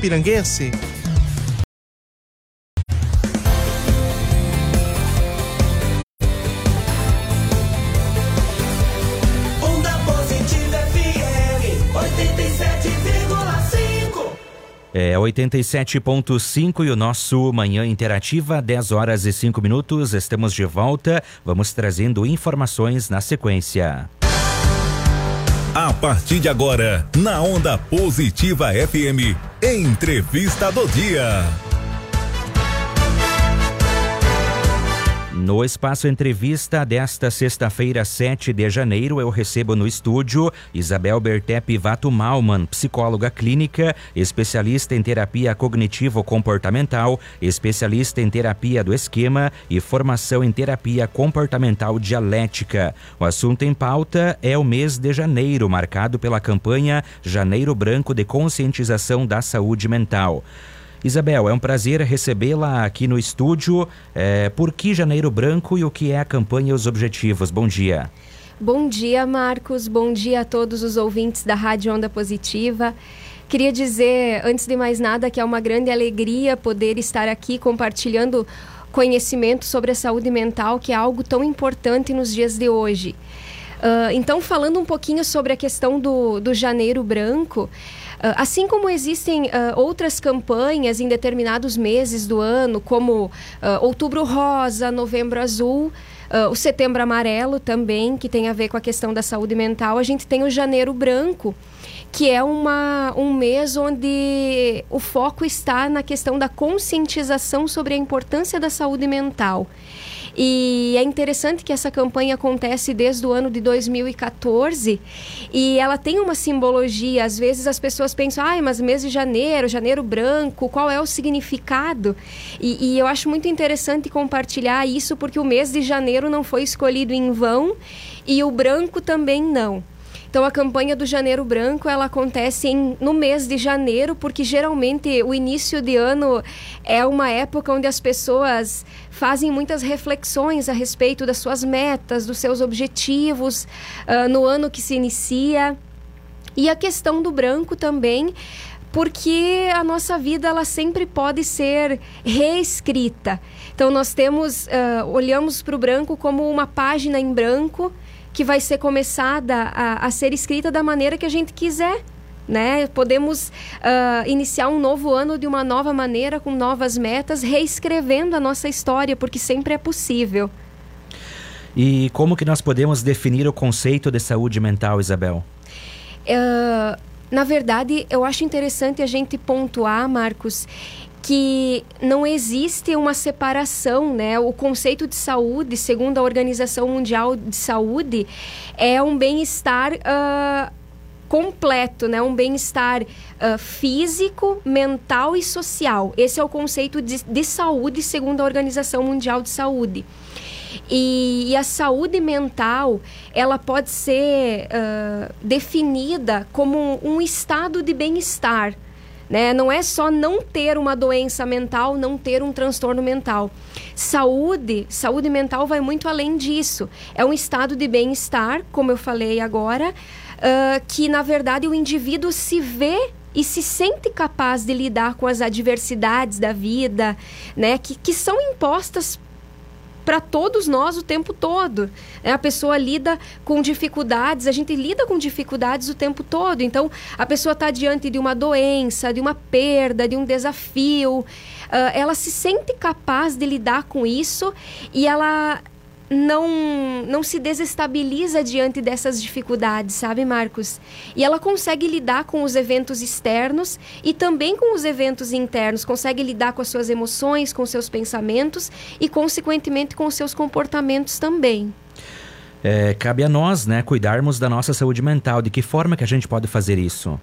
Piranguense. Onda Positiva FM 87,5. É 87.5 e o nosso Manhã Interativa, 10 horas e 5 minutos. Estamos de volta. Vamos trazendo informações na sequência. A partir de agora, na Onda Positiva FM, entrevista do dia. No espaço entrevista desta sexta-feira, 7 de janeiro, eu recebo no estúdio Isabel Bertep Vato Malman, psicóloga clínica, especialista em terapia cognitivo-comportamental, especialista em terapia do esquema e formação em terapia comportamental dialética. O assunto em pauta é o mês de janeiro, marcado pela campanha Janeiro Branco de Conscientização da Saúde Mental. Isabel, é um prazer recebê-la aqui no estúdio. É, por que Janeiro Branco e o que é a campanha e os objetivos? Bom dia. Bom dia, Marcos. Bom dia a todos os ouvintes da Rádio Onda Positiva. Queria dizer, antes de mais nada, que é uma grande alegria poder estar aqui compartilhando conhecimento sobre a saúde mental, que é algo tão importante nos dias de hoje. Uh, então, falando um pouquinho sobre a questão do, do Janeiro Branco, assim como existem uh, outras campanhas em determinados meses do ano, como Outubro Rosa, Novembro Azul, o Setembro Amarelo também, que tem a ver com a questão da saúde mental, a gente tem o Janeiro Branco, que é uma, um mês onde o foco está na questão da conscientização sobre a importância da saúde mental. E é interessante que essa campanha acontece desde o ano de 2014 e ela tem uma simbologia. Às vezes as pessoas pensam, ah, mas mês de janeiro, janeiro branco, qual é o significado? E, e eu acho muito interessante compartilhar isso porque o mês de janeiro não foi escolhido em vão e o branco também não. Então a campanha do Janeiro Branco ela acontece em, no mês de janeiro, porque geralmente o início de ano é uma época onde as pessoas fazem muitas reflexões a respeito das suas metas, dos seus objetivos uh, no ano que se inicia. E a questão do branco também porque a nossa vida ela sempre pode ser reescrita. Então nós temos, uh, olhamos para o branco como uma página em branco que vai ser começada a, a ser escrita da maneira que a gente quiser. Né? Podemos uh, iniciar um novo ano de uma nova maneira, com novas metas, reescrevendo a nossa história, porque sempre é possível. E como que nós podemos definir o conceito de saúde mental, Isabel? Uh, na verdade, eu acho interessante a gente pontuar, Marcos, que não existe uma separação, né? O conceito de saúde, segundo a Organização Mundial de Saúde, é um bem-estar uh, completo, né? Um bem-estar uh, físico, mental e social. Esse é o conceito de, de saúde, segundo a Organização Mundial de Saúde. E, e, a saúde mental, ela pode ser uh, definida como um, um estado de bem-estar, né? Não é só não ter uma doença mental, não ter um transtorno mental. Saúde, saúde mental vai muito além disso. É um estado de bem-estar, como eu falei agora, uh, que na verdade o indivíduo se vê e se sente capaz de lidar com as adversidades da vida, né? Que, que são impostas para todos nós o tempo todo. Né? A pessoa lida com dificuldades, a gente lida com dificuldades o tempo todo. Então, a pessoa está diante de uma doença, de uma perda, de um desafio. Uh, ela se sente capaz de lidar com isso e ela não, não se desestabiliza diante dessas dificuldades, sabe, Marcos? E ela consegue lidar com os eventos externos e também com os eventos internos, consegue lidar com as suas emoções, com seus pensamentos e, consequentemente, com os seus comportamentos também. É, cabe a nós, né, cuidarmos da nossa saúde mental. De que forma que a gente pode fazer isso?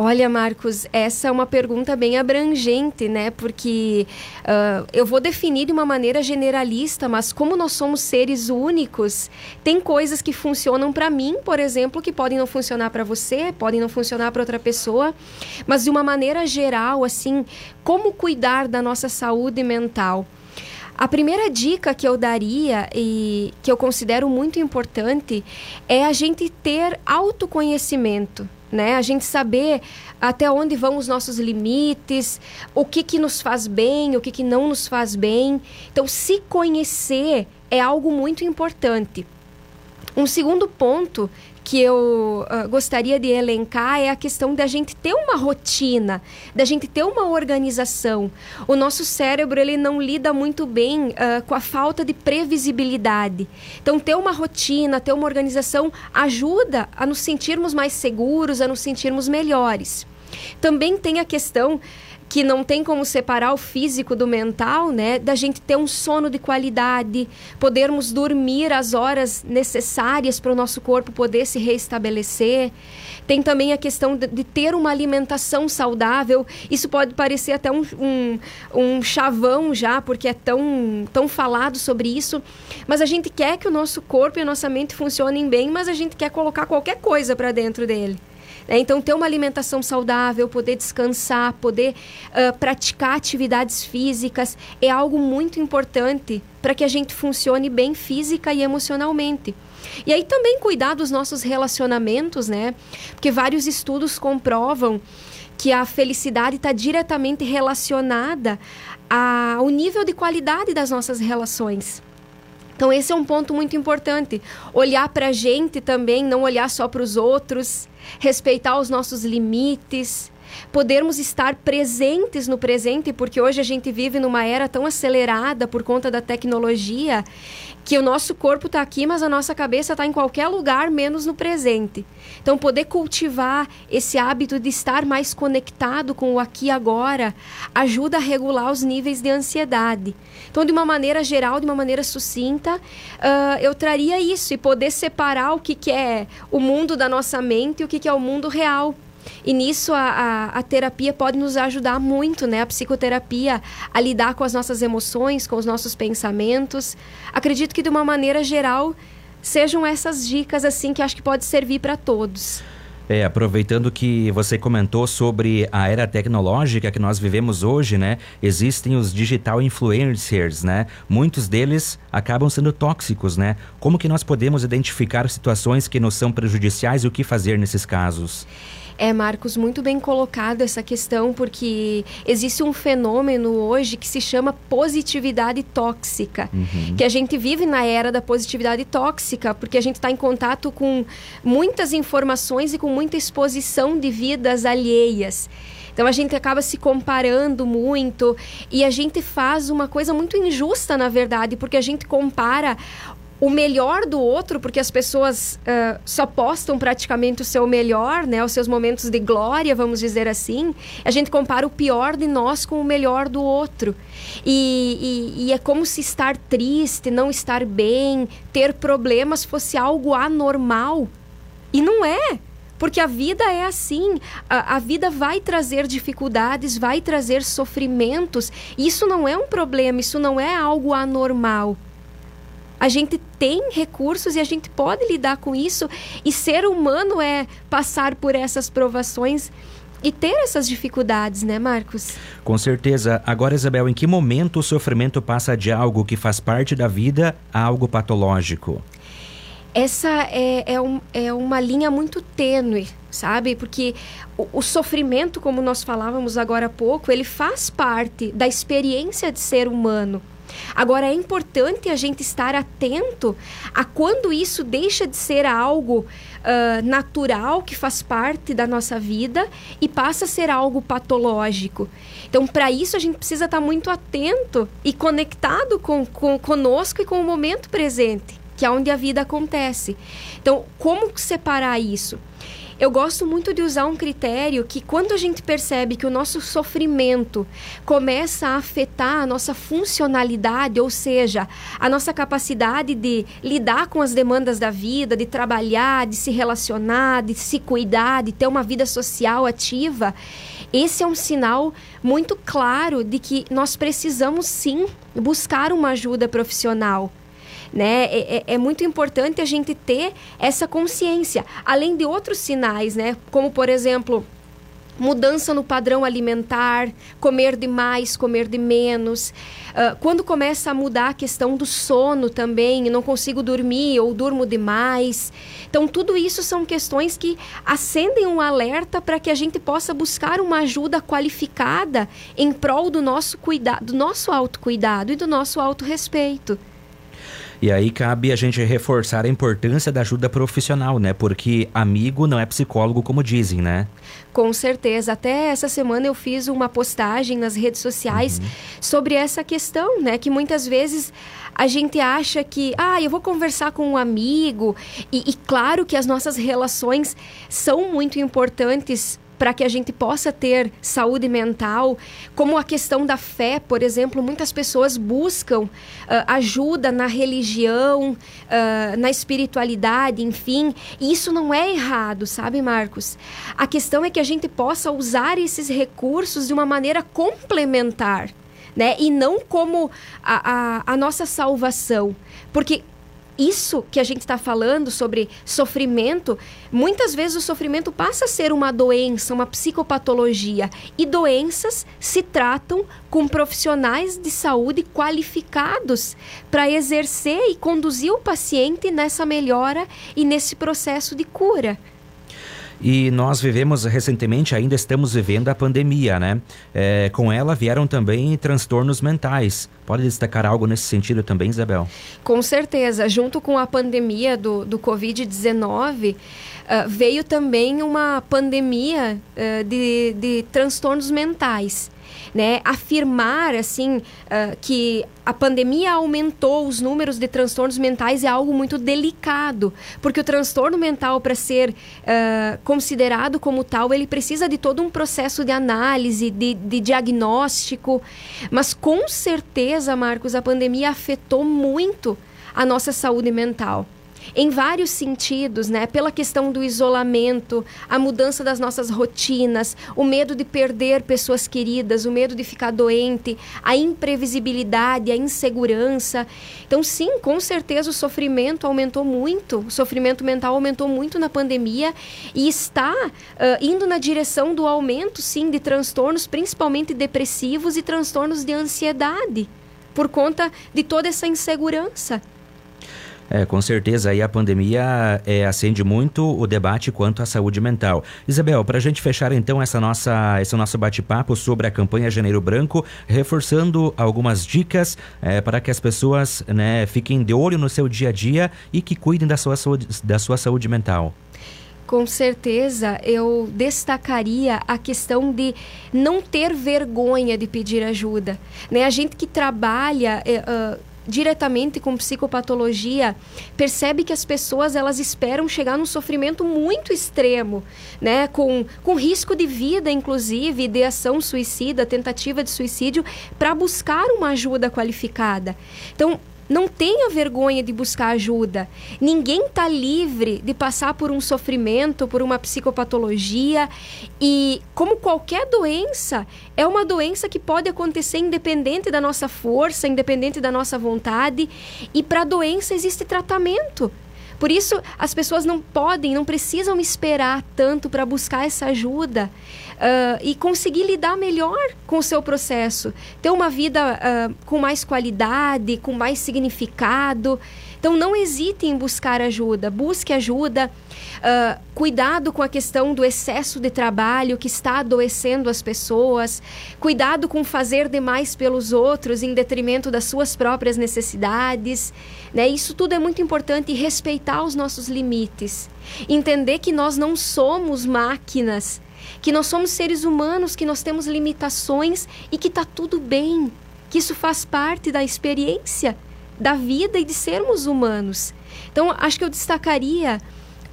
Olha, Marcos, essa é uma pergunta bem abrangente, né? Porque uh, eu vou definir de uma maneira generalista, mas como nós somos seres únicos, tem coisas que funcionam para mim, por exemplo, que podem não funcionar para você, podem não funcionar para outra pessoa, mas de uma maneira geral, assim, como cuidar da nossa saúde mental? A primeira dica que eu daria e que eu considero muito importante é a gente ter autoconhecimento né? A gente saber até onde vão os nossos limites, o que que nos faz bem, o que que não nos faz bem. Então, se conhecer é algo muito importante. Um segundo ponto que eu uh, gostaria de elencar é a questão da gente ter uma rotina, da gente ter uma organização. O nosso cérebro ele não lida muito bem uh, com a falta de previsibilidade. Então, ter uma rotina, ter uma organização ajuda a nos sentirmos mais seguros, a nos sentirmos melhores. Também tem a questão que não tem como separar o físico do mental, né? Da gente ter um sono de qualidade, podermos dormir as horas necessárias para o nosso corpo poder se reestabelecer. Tem também a questão de, de, ter uma alimentação saudável. Isso pode parecer até um, um, um chavão já, porque é tão, tão falado sobre isso. Mas a gente quer que o nosso corpo e a nossa mente funcionem bem, mas a gente quer colocar qualquer coisa para dentro dele. Né? Então, ter uma alimentação saudável, poder descansar, poder uh, praticar atividades físicas é algo muito importante para que a gente funcione bem física e emocionalmente. E aí também cuidar dos nossos relacionamentos, né? Porque vários estudos comprovam que a felicidade está diretamente relacionada ao nível de qualidade das nossas relações. Então, esse é um ponto muito importante. Olhar para a gente também, não olhar só para os outros, respeitar os nossos limites, podermos estar presentes no presente, porque hoje a gente vive numa era tão acelerada por conta da tecnologia que o nosso corpo está aqui, mas a nossa cabeça está em qualquer lugar, menos no presente. Então, poder cultivar esse hábito de estar mais conectado com o aqui e agora ajuda a regular os níveis de ansiedade. Então, de uma maneira geral, de uma maneira sucinta, uh, eu traria isso e poder separar o que, que é o mundo da nossa mente e o que, que é o mundo real. E nisso a, a, a, terapia pode nos ajudar muito, né? A psicoterapia a lidar com as nossas emoções, com os nossos pensamentos. Acredito que de uma maneira geral sejam essas dicas assim que acho que pode servir para todos. É, aproveitando que você comentou sobre a era tecnológica que nós vivemos hoje, né? Existem os digital influencers, né? Muitos deles acabam sendo tóxicos, né? Como que nós podemos identificar situações que nos são prejudiciais e o que fazer nesses casos? É, Marcos, muito bem colocado essa questão, porque existe um fenômeno hoje que se chama positividade tóxica. Uhum. Que a gente vive na era da positividade tóxica, porque a gente está em contato com muitas informações e com muita exposição de vidas alheias. Então a gente acaba se comparando muito e a gente faz uma coisa muito injusta, na verdade, porque a gente compara o melhor do outro, porque as pessoas uh, só postam praticamente o seu melhor, né, os seus momentos de glória, vamos dizer assim. A gente compara o pior de nós com o melhor do outro. E, e, e é como se estar triste, não estar bem, ter problemas fosse algo anormal. E não é. Porque a vida é assim. A, a, vida vai trazer dificuldades, vai trazer sofrimentos. Isso não é um problema, isso não é algo anormal a gente tem recursos e a gente pode lidar com isso. E ser humano é passar por essas provações e ter essas dificuldades, né, Marcos? Com certeza. Agora, Isabel, em que momento o sofrimento passa de algo que faz parte da vida a algo patológico? Essa é, é, um, é uma linha muito tênue, sabe? Porque o, o, sofrimento, como nós falávamos agora há pouco, ele faz parte da experiência de ser humano. Agora é importante a gente estar atento a quando isso deixa de ser algo uh, natural que faz parte da nossa vida e passa a ser algo patológico. Então, para isso, a gente precisa estar muito atento e conectado com, com conosco e com o momento presente, que é onde a vida acontece. Então, como separar isso? Eu gosto muito de usar um critério que quando a gente percebe que o nosso sofrimento começa a afetar a nossa funcionalidade, ou seja, a nossa capacidade de lidar com as demandas da vida, de trabalhar, de se relacionar, de se cuidar, de ter uma vida social ativa, esse é um sinal muito claro de que nós precisamos sim buscar uma ajuda profissional né? É, é, é, muito importante a gente ter essa consciência, além de outros sinais, né? Como por exemplo mudança no padrão alimentar, comer demais, comer de menos. Uh, quando começa a mudar a questão do sono também, não consigo dormir ou durmo demais. Então, tudo isso são questões que acendem um alerta para que a gente possa buscar uma ajuda qualificada em prol do nosso cuidado, do nosso autocuidado e do nosso autorrespeito. E aí cabe a gente reforçar a importância da ajuda profissional, né? Porque amigo não é psicólogo, como dizem, né? Com certeza. Até essa semana eu fiz uma postagem nas redes sociais uhum. sobre essa questão, né? Que muitas vezes a gente acha que, ah, eu vou conversar com um amigo. E, e claro que as nossas relações são muito importantes para que a gente possa ter saúde mental, como a questão da fé, por exemplo, muitas pessoas buscam uh, ajuda na religião, uh, na espiritualidade, enfim, e isso não é errado, sabe, Marcos? A questão é que a gente possa usar esses recursos de uma maneira complementar. Né? E não como a, a, a nossa salvação. Porque isso que a gente está falando sobre sofrimento, muitas vezes o sofrimento passa a ser uma doença, uma psicopatologia. E doenças se tratam com profissionais de saúde qualificados para exercer e conduzir o paciente nessa melhora e nesse processo de cura. E nós vivemos recentemente, ainda estamos vivendo a pandemia, né? É, com ela vieram também transtornos mentais. Pode destacar algo nesse sentido também, Isabel? Com certeza. Junto com a pandemia do, do Covid-19, uh, veio também uma pandemia uh, de, de transtornos mentais né? Afirmar assim uh, que a pandemia aumentou os números de transtornos mentais é algo muito delicado, porque o transtorno mental para ser uh, considerado como tal ele precisa de todo um processo de análise, de, de diagnóstico, mas com certeza, Marcos, a pandemia afetou muito a nossa saúde mental em vários sentidos, né? Pela questão do isolamento, a mudança das nossas rotinas, o medo de perder pessoas queridas, o medo de ficar doente, a imprevisibilidade, a insegurança. Então, sim, com certeza o sofrimento aumentou muito, o sofrimento mental aumentou muito na pandemia e está uh, indo na direção do aumento, sim, de transtornos, principalmente depressivos e transtornos de ansiedade, por conta de toda essa insegurança. É, com certeza aí a pandemia é, acende muito o debate quanto à saúde mental. Isabel, para a gente fechar então essa nossa, esse nosso bate-papo sobre a campanha Janeiro Branco, reforçando algumas dicas é, para que as pessoas né, fiquem de olho no seu dia a dia e que cuidem da sua saúde, da sua saúde mental. Com certeza, eu destacaria a questão de não ter vergonha de pedir ajuda. Né? A gente que trabalha uh, diretamente com psicopatologia, percebe que as pessoas elas esperam chegar num sofrimento muito extremo, né, com, com risco de vida, inclusive, ideação suicida, tentativa de suicídio, para buscar uma ajuda qualificada. Então, não tenha vergonha de buscar ajuda. Ninguém está livre de passar por um sofrimento, por uma psicopatologia. E, como qualquer doença, é uma doença que pode acontecer independente da nossa força, independente da nossa vontade. E para a doença existe tratamento. Por isso, as pessoas não podem, não precisam esperar tanto para buscar essa ajuda uh, e conseguir lidar melhor com o seu processo. Ter uma vida uh, com mais qualidade, com mais significado. Então, não hesite em buscar ajuda. Busque ajuda. Uh, cuidado com a questão do excesso de trabalho que está adoecendo as pessoas, cuidado com fazer demais pelos outros em detrimento das suas próprias necessidades. Né? Isso tudo é muito importante e respeitar os nossos limites. Entender que nós não somos máquinas, que nós somos seres humanos, que nós temos limitações e que está tudo bem, que isso faz parte da experiência da vida e de sermos humanos. Então, acho que eu destacaria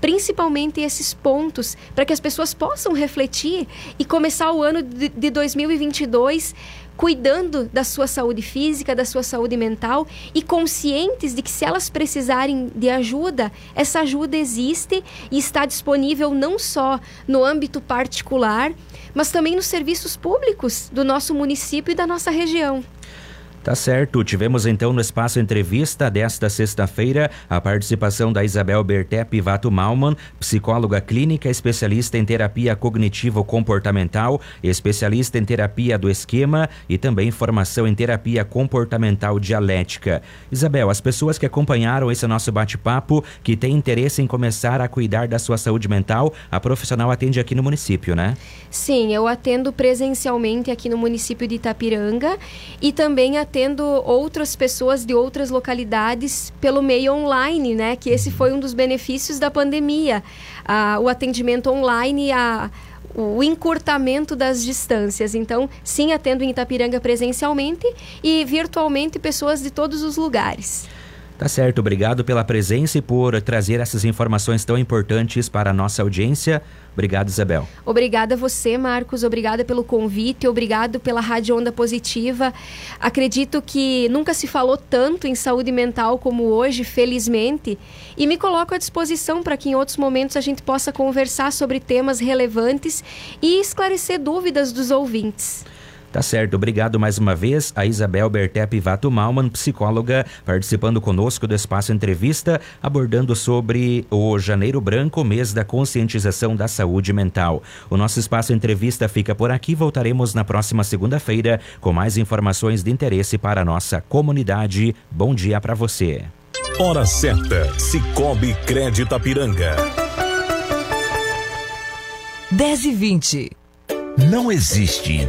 principalmente esses pontos para que as pessoas possam refletir e começar o ano de, de 2022 cuidando da sua saúde física, da sua saúde mental e conscientes de que se elas precisarem de ajuda, essa ajuda existe e está disponível não só no âmbito particular, mas também nos serviços públicos do nosso município e da nossa região. Tá certo. Tivemos então no espaço entrevista desta sexta-feira a participação da Isabel Bertep Vato Malman, psicóloga clínica, especialista em terapia cognitivo-comportamental, especialista em terapia do esquema e também formação em terapia comportamental dialética. Isabel, as pessoas que acompanharam esse nosso bate-papo, que têm interesse em começar a cuidar da sua saúde mental, a profissional atende aqui no município, né? Sim, eu atendo presencialmente aqui no município de Itapiranga e também atendo tendo outras pessoas de outras localidades pelo meio online, né? Que esse foi um dos benefícios da pandemia. Ah, o atendimento online, a o encurtamento das distâncias. Então, sim, atendo em Itapiranga presencialmente e virtualmente pessoas de todos os lugares. Tá certo, obrigado pela presença e por trazer essas informações tão importantes para a nossa audiência. Obrigado, Isabel. Obrigada a você, Marcos. Obrigada pelo convite. Obrigado pela Rádio Onda Positiva. Acredito que nunca se falou tanto em saúde mental como hoje, felizmente. E me coloco à disposição para que em outros momentos a gente possa conversar sobre temas relevantes e esclarecer dúvidas dos ouvintes. Tá certo, obrigado mais uma vez a Isabel Bertep Vato Malman, psicóloga, participando conosco do Espaço Entrevista, abordando sobre o Janeiro Branco, mês da conscientização da saúde mental. O nosso Espaço Entrevista fica por aqui, voltaremos na próxima segunda-feira com mais informações de interesse para a nossa comunidade. Bom dia para você. Hora certa, Cicobi Crédito Piranga. 10 e 20. Não existe